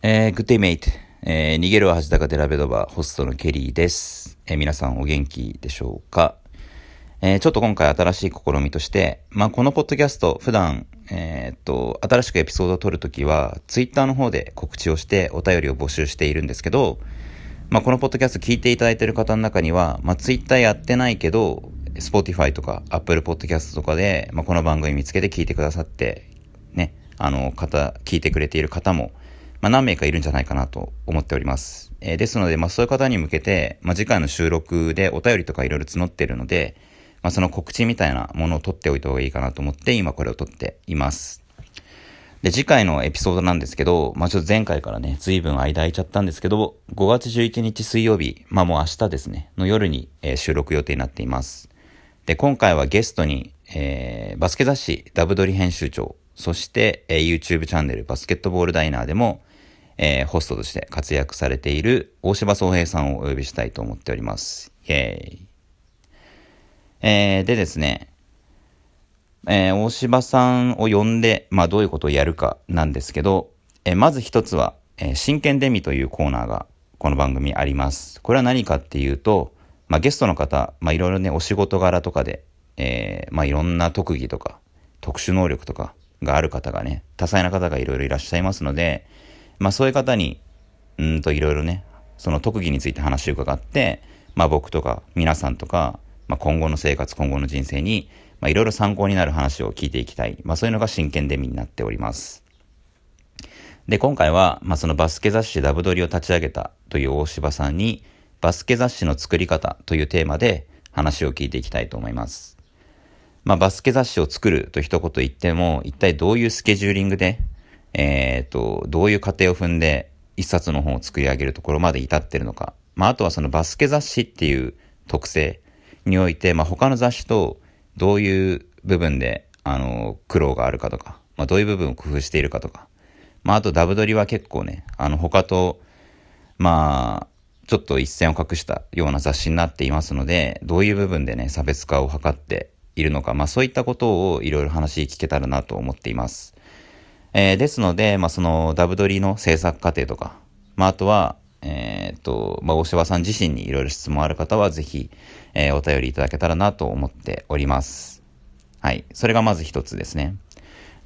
えー、グッデイメイト、えー、逃げるは恥だかデラベドバホストのケリーです。えー、皆さんお元気でしょうか？えー、ちょっと今回新しい試みとして、まあ、このポッドキャスト、普段、えー、っと、新しくエピソードを撮るときは、ツイッターの方で告知をしてお便りを募集しているんですけど、まあ、このポッドキャスト聞いていただいている方の中には、まあ、ツイッターやってないけど、Spotify とか Apple Podcast とかで、まあ、この番組見つけて聞いてくださって、ね、あの、方、聞いてくれている方も、まあ、何名かいるんじゃないかなと思っております。えー、ですので、まあ、そういう方に向けて、まあ、次回の収録でお便りとかいろいろ募っているので、まあ、その告知みたいなものを取っておいた方がいいかなと思って、今これを取っています。で、次回のエピソードなんですけど、まあ、ちょっと前回からね、随分間空いちゃったんですけど、5月11日水曜日、まあ、もう明日ですね、の夜に、えー、収録予定になっています。で、今回はゲストに、えー、バスケ雑誌ダブドリ編集長、そして、えー、YouTube チャンネルバスケットボールダイナーでも、えー、ホストとして活躍されている大柴総平さんをお呼びしたいと思っております。イェーイ。えー、でですね、えー、大柴さんを呼んで、まあどういうことをやるかなんですけど、えー、まず一つは、えー、真剣デミというコーナーがこの番組あります。これは何かっていうと、まあゲストの方、まあいろいろね、お仕事柄とかで、えー、まあいろんな特技とか、特殊能力とかがある方がね、多彩な方がいろいろいらっしゃいますので、まあそういう方に、うんといろいろね、その特技について話を伺って、まあ僕とか皆さんとか、まあ今後の生活、今後の人生に、まあいろいろ参考になる話を聞いていきたい。まあそういうのが真剣デミになっております。で、今回は、まあそのバスケ雑誌ダブドリを立ち上げたという大柴さんに、バスケ雑誌の作り方というテーマで話を聞いていきたいと思います。まあバスケ雑誌を作ると一言言っても、一体どういうスケジューリングでえっ、ー、と、どういう過程を踏んで一冊の本を作り上げるところまで至ってるのか。まあ、あとはそのバスケ雑誌っていう特性において、まあ、他の雑誌とどういう部分で、あの、苦労があるかとか、まあ、どういう部分を工夫しているかとか。まあ、あとダブドリは結構ね、あの、他と、まあ、ちょっと一線を画したような雑誌になっていますので、どういう部分でね、差別化を図っているのか、まあそういったことをいろいろ話聞けたらなと思っています。えー、ですので、まあ、そのダブドリの制作過程とか、まあ、あとは、えっ、と、まあ、大柴さん自身にいろいろ質問ある方は、ぜひ、えー、お便りいただけたらなと思っております。はい。それがまず一つですね。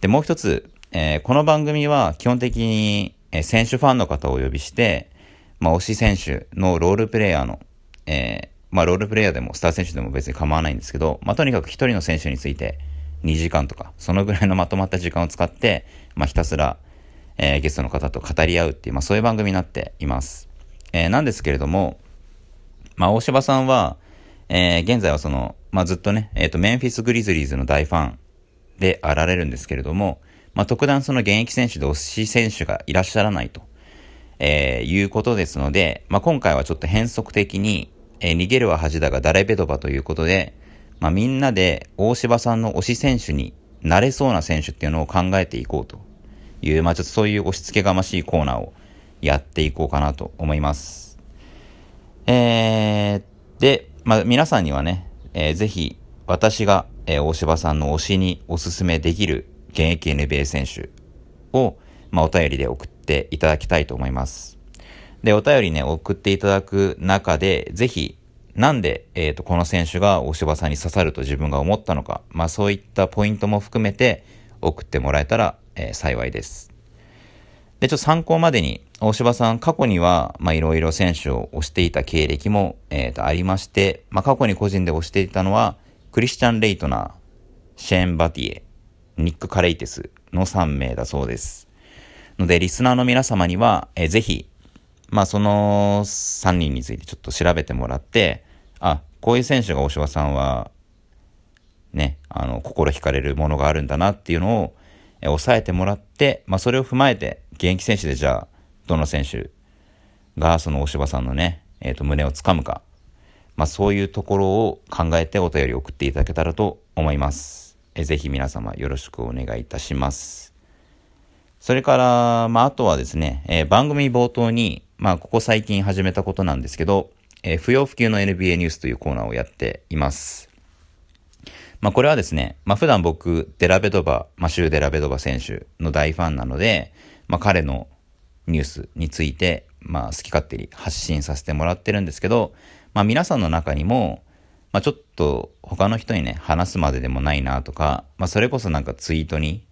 で、もう一つ、えー、この番組は基本的に、えー、選手ファンの方をお呼びして、まあ、推し選手のロールプレイヤーの、えー、まあ、ロールプレイヤーでもスター選手でも別に構わないんですけど、まあ、とにかく一人の選手について、2時間とか、そのぐらいのまとまった時間を使って、まあ、ひたすら、えー、ゲストの方と語り合うっていう、まあ、そういう番組になっています。えー、なんですけれども、まあ、大柴さんは、えー、現在はその、まあ、ずっとね、えっ、と、メンフィス・グリズリーズの大ファンであられるんですけれども、まあ、特段その現役選手で推し選手がいらっしゃらないと、えいうことですので、まあ、今回はちょっと変則的に、え逃げるは恥だが誰ベドバということで、まあ、みんなで大柴さんの推し選手になれそうな選手っていうのを考えていこうという、まあ、ちょっとそういう押し付けがましいコーナーをやっていこうかなと思います。えー、で、まあ、皆さんにはね、えー、ぜひ私が、えー、大柴さんの推しにおすすめできる現役 NBA 選手を、まあ、お便りで送っていただきたいと思います。で、お便りね、送っていただく中で、ぜひ、なんで、えっ、ー、と、この選手が大柴さんに刺さると自分が思ったのか、まあそういったポイントも含めて送ってもらえたら、えー、幸いです。で、ちょっと参考までに、大柴さん過去には、まあいろいろ選手を推していた経歴も、えっ、ー、と、ありまして、まあ過去に個人で推していたのは、クリスチャン・レイトナー、シェーン・バティエ、ニック・カレイテスの3名だそうです。ので、リスナーの皆様には、えー、ぜひ、まあその3人についてちょっと調べてもらって、あ、こういう選手が大柴さんは、ね、あの、心惹かれるものがあるんだなっていうのを、え抑えてもらって、まあそれを踏まえて、現役選手でじゃあ、どの選手がその大柴さんのね、えっ、ー、と、胸をつかむか、まあそういうところを考えてお便り送っていただけたらと思います。えぜひ皆様よろしくお願いいたします。それから、まああとはですね、えー、番組冒頭に、まあ、ここ最近始めたことなんですけど、えー、不要不急の NBA ニュースというコーナーをやっています。まあ、これはですね、まあ、普段僕、デラベドバ、マシュー・デラベドバ選手の大ファンなので、まあ、彼の、ニュースについて、まあ、好き勝手に発信させてもらってるんですけど、まあ、皆さんの中にも、まあ、ちょっと他の人にね、話すまででもないなとか、まあ、それこそなんかツイートに、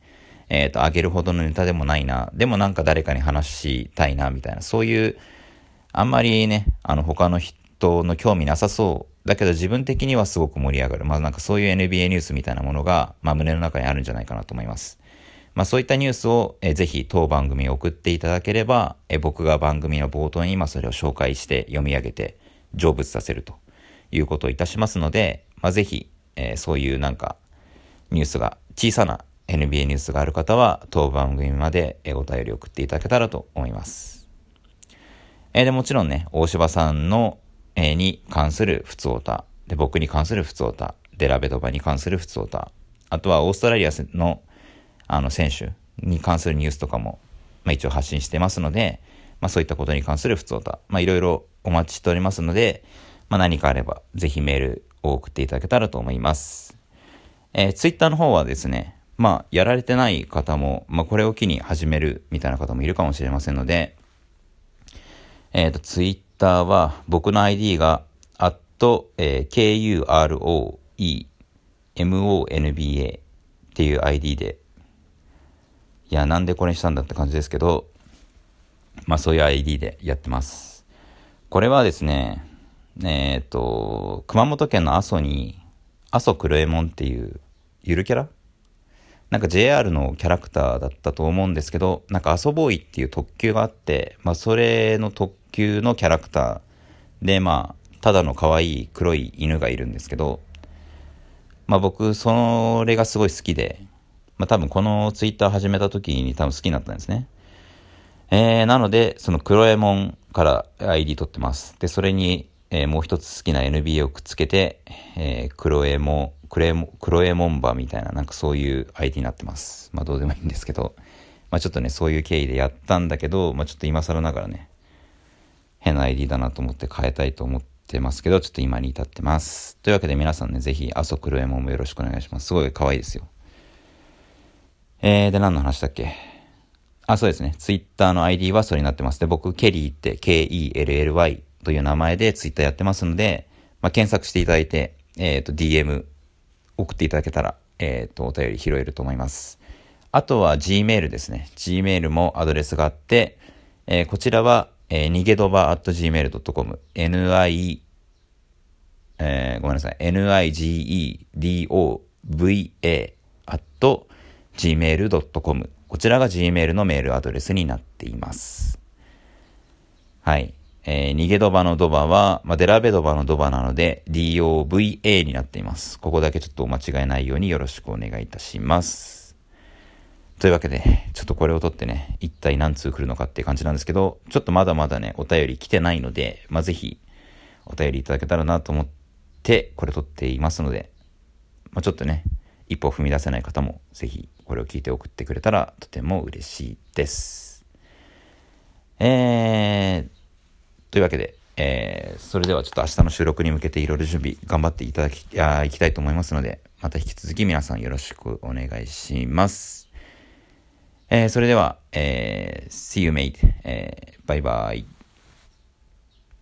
えっ、ー、と、あげるほどのネタでもないな、でもなんか誰かに話したいな、みたいな、そういう、あんまりね、あの、他の人の興味なさそうだけど自分的にはすごく盛り上がる。まあなんかそういう NBA ニュースみたいなものが、まあ胸の中にあるんじゃないかなと思います。まあそういったニュースを、えぜひ当番組に送っていただければ、え僕が番組の冒頭に今それを紹介して読み上げて成仏させるということをいたしますので、まあぜひ、えー、そういうなんかニュースが、小さな NBA ニュースがある方は当番組までお便り送っていただけたらと思います。えー、でもちろんね、大柴さんの、えー、に関する普通オタ、で、僕に関する普通オタ、デラベドバに関する普通オタ、あとはオーストラリアのあの選手に関するニュースとかも、まあ、一応発信してますので、まあ、そういったことに関する普通歌、まあ、いろいろお待ちしておりますので、まあ、何かあればぜひメールを送っていただけたらと思います。えー、ツイッターの方はですね、まあ、やられてない方も、まあ、これを機に始めるみたいな方もいるかもしれませんので、えっ、ー、と、ツイッターは僕の ID が、アット、えー、KUROEMONBA っていう ID でいや、なんでこれにしたんだって感じですけど、まあそういう ID でやってます。これはですね、えっ、ー、と、熊本県の阿蘇に、阿蘇黒右衛門っていうゆるキャラなんか JR のキャラクターだったと思うんですけど、なんか阿蘇ボーイっていう特急があって、まあそれの特急のキャラクターで、まあ、ただの可愛い黒い犬がいるんですけど、まあ僕、それがすごい好きで、まあ多分このツイッター始めた時に多分好きになったんですね。えー、なので、そのクロエモンから ID 取ってます。で、それに、えー、もう一つ好きな NBA をくっつけて、えー、クロエモン、クレモ、クロエモンバみたいな、なんかそういう ID になってます。まあどうでもいいんですけど、まあちょっとね、そういう経緯でやったんだけど、まあちょっと今更ながらね、変な ID だなと思って変えたいと思ってますけど、ちょっと今に至ってます。というわけで皆さんね、ぜひ、阿蘇クロエモンもよろしくお願いします。すごい可愛いですよ。えー、で、何の話だっけ？あ、そうですね。ツイッターの ID はそれになってます。で、僕、ケリーって K-E-L-L-Y という名前でツイッターやってますので、まあ、検索していただいて、えっ、ー、と、DM 送っていただけたら、えっ、と、お便り拾えると思います。あとは Gmail ですね。Gmail もアドレスがあって、えー、こちらは、えー、逃げどば at gmail.com、ni、えー、ごめんなさい、nigedova at gmail.com。こちらが gmail のメールアドレスになっています。はい。えー、逃げドバのドバは、まあ、デラベドバのドバなので、DOVA になっています。ここだけちょっとお間違えないようによろしくお願いいたします。というわけで、ちょっとこれを取ってね、一体何通来るのかっていう感じなんですけど、ちょっとまだまだね、お便り来てないので、まあ、ぜひ、お便りいただけたらなと思って、これ取っていますので、まあ、ちょっとね、一歩踏み出せない方も、ぜひ、これを聞いて送ってくれたらとても嬉しいです。えー、というわけで、えー、それではちょっと明日の収録に向けていろいろ準備頑張っていただき、あいきたいと思いますので、また引き続き皆さんよろしくお願いします。えー、それでは、えー、See you mate、えー、バイバイ。